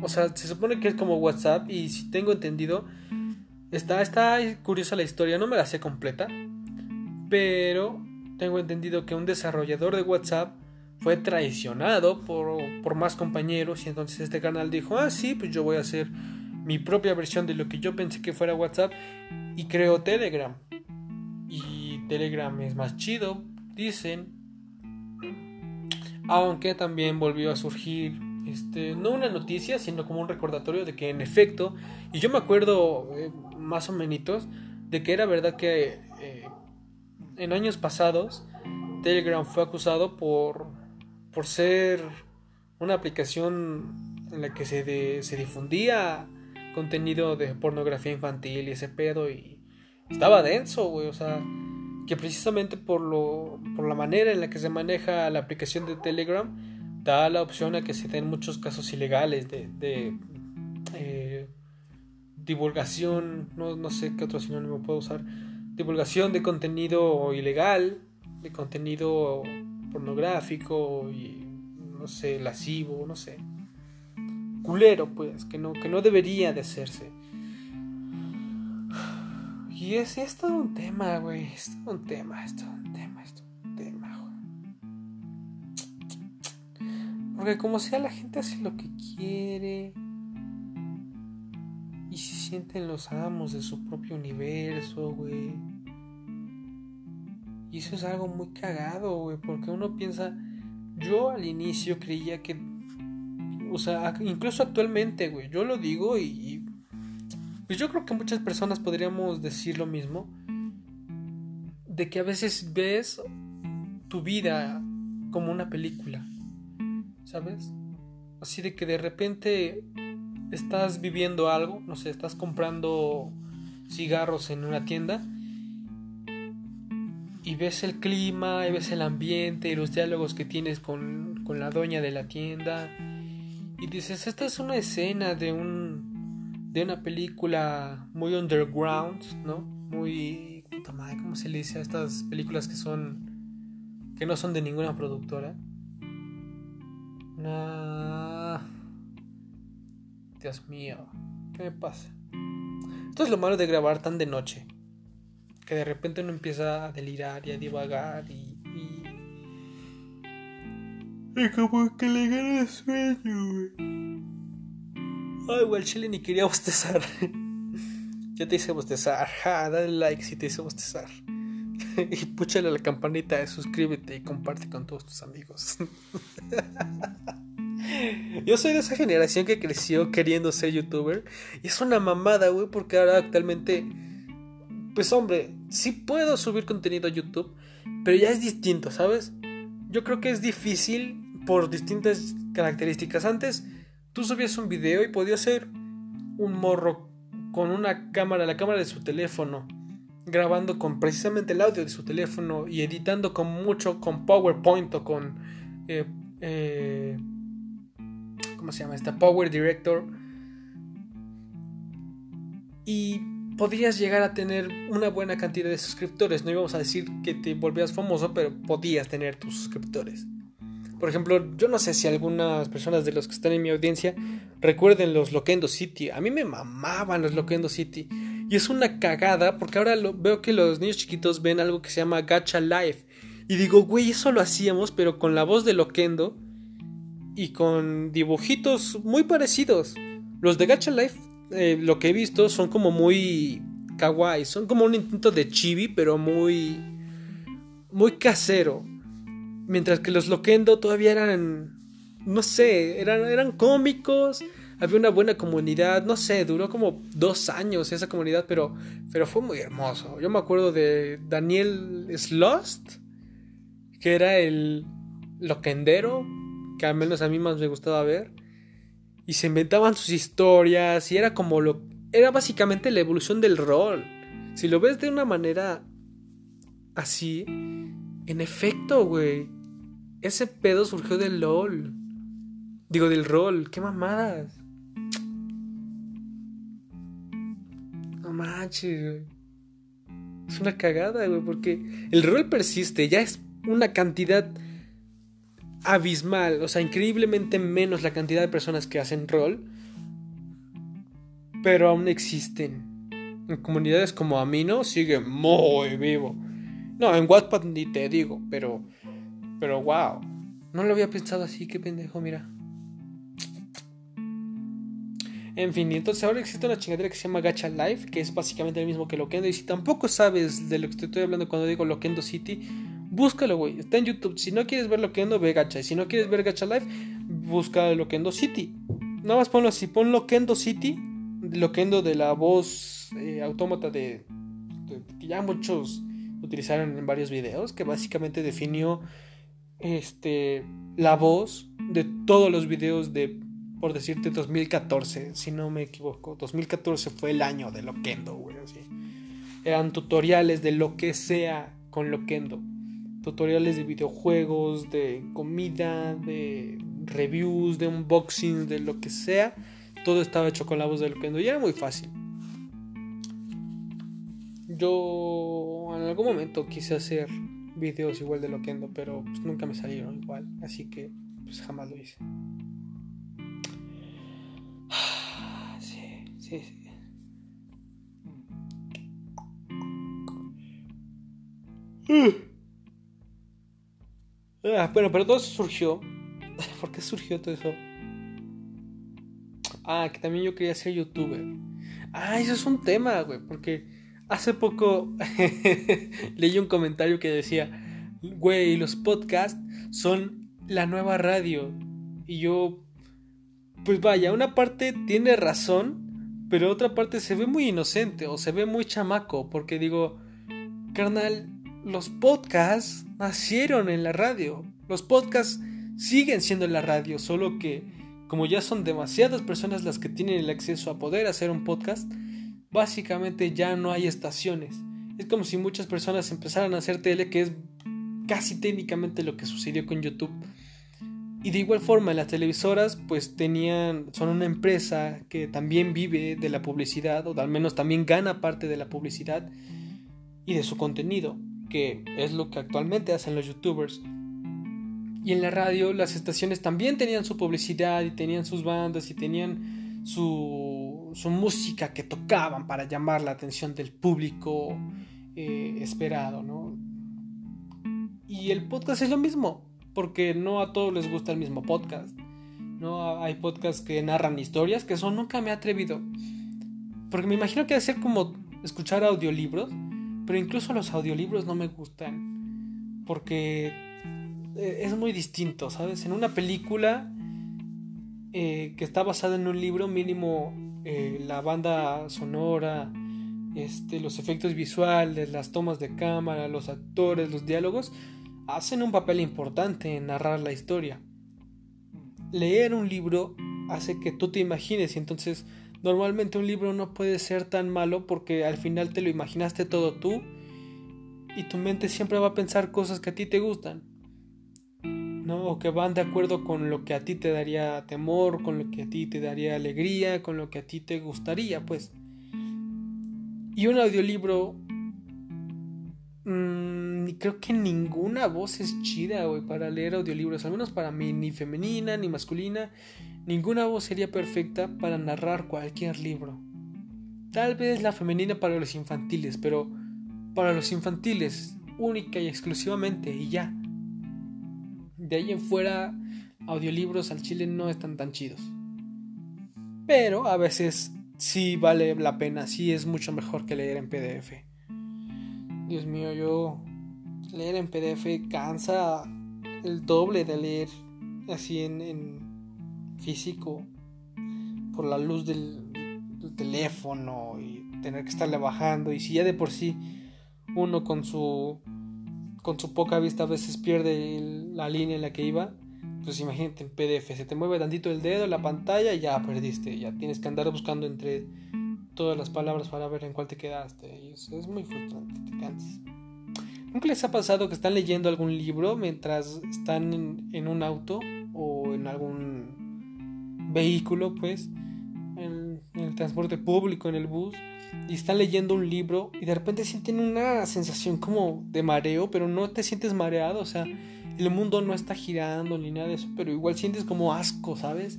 O sea, se supone que es como WhatsApp y si tengo entendido, está, está curiosa la historia, no me la sé completa, pero tengo entendido que un desarrollador de WhatsApp fue traicionado por, por más compañeros y entonces este canal dijo, ah, sí, pues yo voy a hacer mi propia versión de lo que yo pensé que fuera WhatsApp y creo Telegram. Y Telegram es más chido, dicen, aunque también volvió a surgir este, no una noticia, sino como un recordatorio de que en efecto, y yo me acuerdo eh, más o menos de que era verdad que eh, en años pasados Telegram fue acusado por, por ser una aplicación en la que se, se difundía contenido de pornografía infantil y ese pedo y estaba denso, güey, o sea, que precisamente por, lo, por la manera en la que se maneja la aplicación de Telegram da la opción a que se den muchos casos ilegales de, de eh, divulgación, no, no, sé qué otro sinónimo puedo usar, divulgación de contenido ilegal, de contenido pornográfico y no sé, lascivo, no sé. Culero, pues, que no, que no debería de hacerse. Y es, es todo un tema, güey. Es todo un tema, es todo un tema, es todo un tema, güey. Porque como sea, la gente hace lo que quiere. Y se sienten los amos de su propio universo, güey. Y eso es algo muy cagado, güey. Porque uno piensa. Yo al inicio creía que. O sea, incluso actualmente, güey. Yo lo digo y pues yo creo que muchas personas podríamos decir lo mismo. De que a veces ves tu vida como una película. ¿Sabes? Así de que de repente estás viviendo algo, no sé, estás comprando cigarros en una tienda y ves el clima, y ves el ambiente y los diálogos que tienes con, con la dueña de la tienda y dices, esta es una escena de un de una película muy underground, ¿no? Muy... Madre, ¿cómo se le dice a estas películas que son... que no son de ninguna productora? Dios mío, ¿qué me pasa? Esto es lo malo de grabar tan de noche. Que de repente uno empieza a delirar y a divagar y... y... y como que le gana el sueño, güey. Ay, güey, el chile ni quería bostezar. ya te hice bostezar. Ja, dale like si te hice bostezar. y púchale la campanita, suscríbete y comparte con todos tus amigos. Yo soy de esa generación que creció queriendo ser youtuber. Y es una mamada, güey, porque ahora actualmente. Pues hombre, sí puedo subir contenido a YouTube, pero ya es distinto, ¿sabes? Yo creo que es difícil por distintas características. Antes Tú subías un video y podía ser un morro con una cámara, la cámara de su teléfono, grabando con precisamente el audio de su teléfono y editando con mucho con PowerPoint o con eh, eh, ¿cómo se llama? Esta Power Director y podías llegar a tener una buena cantidad de suscriptores. No íbamos a decir que te volvías famoso, pero podías tener tus suscriptores. Por ejemplo, yo no sé si algunas personas de los que están en mi audiencia recuerden los Loquendo City. A mí me mamaban los Loquendo City. Y es una cagada porque ahora lo, veo que los niños chiquitos ven algo que se llama Gacha Life. Y digo, güey, eso lo hacíamos, pero con la voz de Loquendo y con dibujitos muy parecidos. Los de Gacha Life eh, lo que he visto son como muy kawaii, son como un intento de chibi, pero muy muy casero. Mientras que los Loquendo todavía eran no sé, eran eran cómicos, había una buena comunidad, no sé, duró como dos años esa comunidad, pero, pero fue muy hermoso. Yo me acuerdo de Daniel Slost, que era el loquendero, que al menos a mí más me gustaba ver y se inventaban sus historias y era como lo era básicamente la evolución del rol. Si lo ves de una manera así, en efecto, güey, ese pedo surgió del LOL. Digo, del rol, qué mamadas. No manches, güey. Es una cagada, güey, porque el rol persiste, ya es una cantidad abismal, o sea, increíblemente menos la cantidad de personas que hacen rol, pero aún existen. En comunidades como Amino sigue muy vivo. No, en Wattpad ni te digo, pero pero wow. No lo había pensado así, qué pendejo, mira. En fin, y entonces ahora existe una chingadera que se llama Gacha Life, que es básicamente el mismo que Loquendo. Y si tampoco sabes de lo que te estoy hablando cuando digo Loquendo City, Búscalo, güey. Está en YouTube. Si no quieres ver Loquendo, ve Gacha. Y si no quieres ver Gacha Live, busca Loquendo City. Nada más ponlo así. Pon Loquendo City. Loquendo de la voz eh, autómata de, que ya muchos utilizaron en varios videos. Que básicamente definió este, la voz de todos los videos de, por decirte, 2014. Si no me equivoco. 2014 fue el año de Loquendo, güey. Eran tutoriales de lo que sea con Loquendo tutoriales de videojuegos, de comida, de reviews, de unboxing, de lo que sea. Todo estaba hecho con la voz de Loquendo y era muy fácil. Yo en algún momento quise hacer videos igual de Loquendo, pero pues nunca me salieron igual, así que pues jamás lo hice. Sí, sí, sí. Ah, bueno, pero todo eso surgió. ¿Por qué surgió todo eso? Ah, que también yo quería ser youtuber. Ah, eso es un tema, güey. Porque hace poco leí un comentario que decía, güey, los podcasts son la nueva radio. Y yo, pues vaya, una parte tiene razón, pero otra parte se ve muy inocente o se ve muy chamaco. Porque digo, carnal, los podcasts nacieron en la radio. Los podcasts siguen siendo en la radio, solo que como ya son demasiadas personas las que tienen el acceso a poder hacer un podcast, básicamente ya no hay estaciones. Es como si muchas personas empezaran a hacer tele, que es casi técnicamente lo que sucedió con YouTube. Y de igual forma, las televisoras pues tenían, son una empresa que también vive de la publicidad, o al menos también gana parte de la publicidad y de su contenido que es lo que actualmente hacen los youtubers. Y en la radio las estaciones también tenían su publicidad y tenían sus bandas y tenían su, su música que tocaban para llamar la atención del público eh, esperado, ¿no? Y el podcast es lo mismo, porque no a todos les gusta el mismo podcast. No hay podcasts que narran historias, que eso nunca me ha atrevido. Porque me imagino que debe ser como escuchar audiolibros, pero incluso los audiolibros no me gustan. Porque eh, es muy distinto, ¿sabes? En una película eh, que está basada en un libro, mínimo eh, la banda sonora, este, los efectos visuales, las tomas de cámara, los actores, los diálogos, hacen un papel importante en narrar la historia. Leer un libro hace que tú te imagines y entonces Normalmente un libro no puede ser tan malo porque al final te lo imaginaste todo tú y tu mente siempre va a pensar cosas que a ti te gustan. ¿No? O que van de acuerdo con lo que a ti te daría temor, con lo que a ti te daría alegría, con lo que a ti te gustaría, pues. Y un audiolibro mmm, creo que ninguna voz es chida, güey, para leer audiolibros, al menos para mí, ni femenina ni masculina, ninguna voz sería perfecta para narrar cualquier libro. Tal vez la femenina para los infantiles, pero para los infantiles, única y exclusivamente, y ya. De ahí en fuera, audiolibros al chile no están tan chidos. Pero a veces sí vale la pena, sí es mucho mejor que leer en PDF. Dios mío, yo leer en PDF cansa el doble de leer así en, físico por la luz del, teléfono y tener que estarle bajando y si ya de por sí uno con su con su poca vista a veces pierde la línea en la que iba. Pues imagínate en PDF se te mueve tantito el dedo la pantalla y ya perdiste ya tienes que andar buscando entre todas las palabras para ver en cuál te quedaste y eso es muy frustrante te cansas. ¿Nunca les ha pasado que están leyendo algún libro mientras están en, un auto o en algún vehículo, pues, en, el transporte público, en el bus, y están leyendo un libro y de repente sienten una sensación como de mareo, pero no te sientes mareado, o sea, el mundo no está girando ni nada de eso, pero igual sientes como asco, ¿sabes?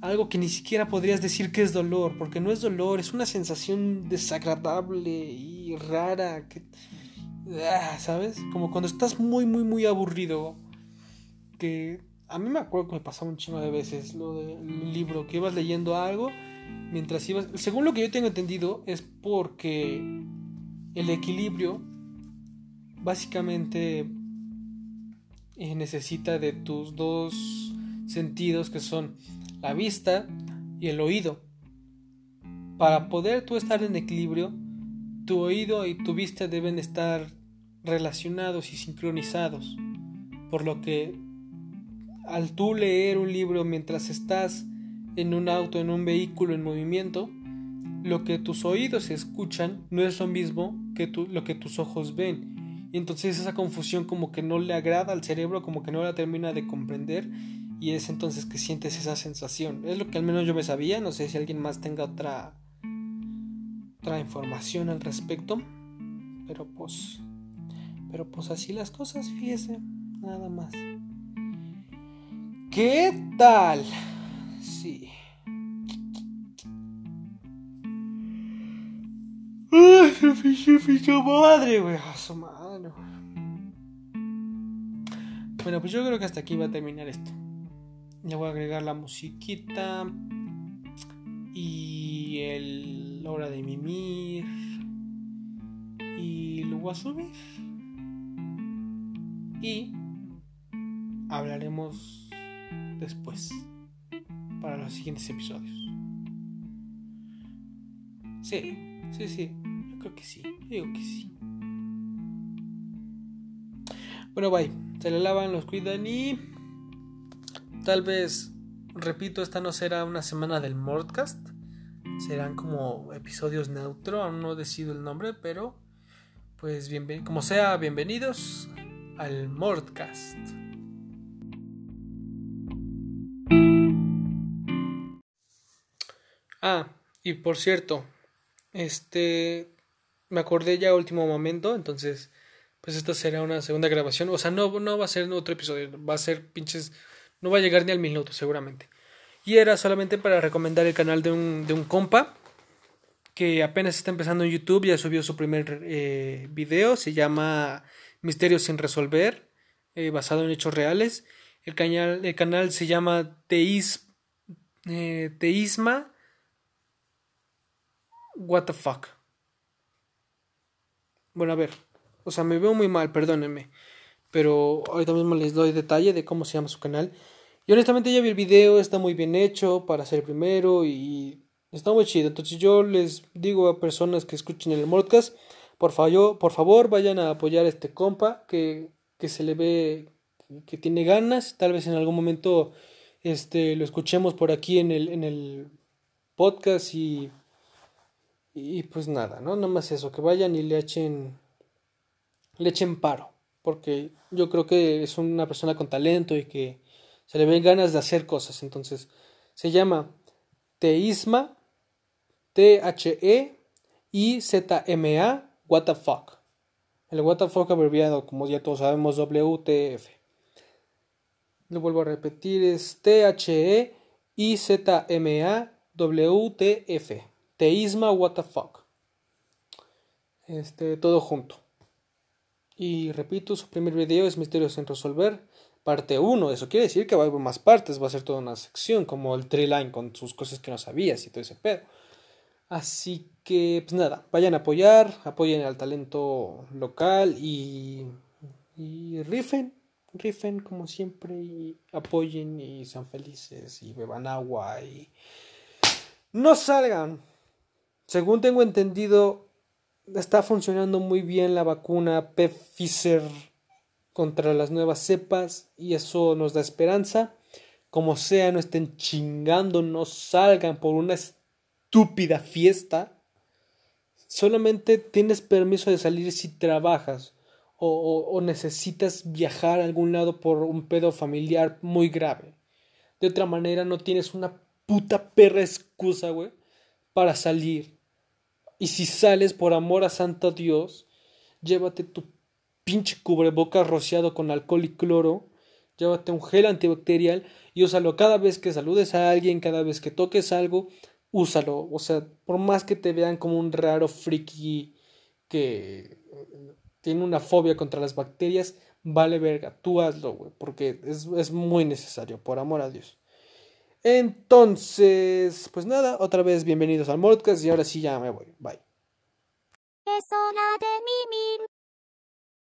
Algo que ni siquiera podrías decir que es dolor, porque no es dolor, es una sensación desagradable y rara que Ah, ¿Sabes? Como cuando estás muy, muy, muy aburrido. Que a mí me acuerdo que me pasaba un chingo de veces lo del libro, que ibas leyendo algo mientras ibas... Según lo que yo tengo entendido, es porque el equilibrio básicamente eh, necesita de tus dos sentidos que son la vista y el oído. Para poder tú estar en equilibrio, tu oído y tu vista deben estar relacionados y sincronizados, por lo que al tú leer un libro mientras estás en un auto, en un vehículo en movimiento, lo que tus oídos escuchan no es lo mismo que lo que tus ojos ven. Y entonces esa confusión como que no le agrada al cerebro, como que no la termina de comprender y es entonces que sientes esa sensación. Es lo que al menos yo me sabía, no sé si alguien más tenga otra otra información al respecto, pero pues pero pues así las cosas, fíjese, nada más. ¿Qué tal? Sí. ¡Ay, se fichó madre, güey! A su madre. Bueno, pues yo creo que hasta aquí va a terminar esto. Le voy a agregar la musiquita y el hora de mimir y lo voy a subir y hablaremos después para los siguientes episodios. Sí, sí, sí, yo creo que sí, digo que sí. Bueno, bye. Se le lavan, los cuidan y tal vez, repito, esta no será una semana del Mordcast. Serán como episodios neutro, aún no decido el nombre, pero pues bien, como sea, bienvenidos al Mordcast. Ah, y por cierto, este me acordé ya último momento, entonces pues esta será una segunda grabación, o sea, no no va a ser otro episodio, va a ser pinches no va a llegar ni al minuto seguramente. Y era solamente para recomendar el canal de un, de un compa que apenas está empezando en YouTube, ya subió su primer eh, video, se llama Misterios sin resolver, eh, basado en hechos reales. El canal, el canal se llama Teis, eh, Teisma. What the fuck. Bueno, a ver. O sea, me veo muy mal, perdónenme. Pero ahorita mismo les doy detalle de cómo se llama su canal. Y honestamente ya vi el video, está muy bien hecho para ser primero y está muy chido. Entonces yo les digo a personas que escuchen el podcast por, favor, por favor, vayan a apoyar a este compa que, que se le ve que tiene ganas. Tal vez en algún momento este, lo escuchemos por aquí en el, en el, podcast y, y pues nada, ¿no? Nada más eso, que vayan y le echen, le echen paro, porque yo creo que es una persona con talento y que se le ven ganas de hacer cosas, entonces se llama Teisma, T-H-E-I-Z-M-A, What the fuck. El What the fuck abreviado, como ya todos sabemos, WTF. Lo vuelvo a repetir, es T-H-E-I-Z-M-A-W-T-F. Teisma, What the fuck. Este, todo junto. Y repito, su primer video es Misterios sin resolver parte 1. Eso quiere decir que va a haber más partes, va a ser toda una sección, como el tree con sus cosas que no sabías y todo ese pedo. Así que, pues nada, vayan a apoyar, apoyen al talento local y, y rifen, rifen como siempre y apoyen y sean felices y beban agua y no salgan. Según tengo entendido, está funcionando muy bien la vacuna Pfizer contra las nuevas cepas y eso nos da esperanza. Como sea, no estén chingando, no salgan por una estúpida fiesta. Solamente tienes permiso de salir si trabajas o, necesitas viajar a algún lado por un pedo familiar muy grave. De otra manera, no tienes una puta perra excusa, güey, para salir. Y si sales por amor a Santo Dios, llévate tu pinche cubrebocas rociado con alcohol y cloro, llévate un gel antibacterial y úsalo cada vez que saludes a alguien, cada vez que toques algo, úsalo. O sea, por más que te vean como un raro friki que tiene una fobia contra las bacterias, vale verga, tú hazlo, güey, porque es, es muy necesario, por amor a Dios. Entonces, pues nada, otra vez bienvenidos al podcast y ahora sí ya me voy. Bye.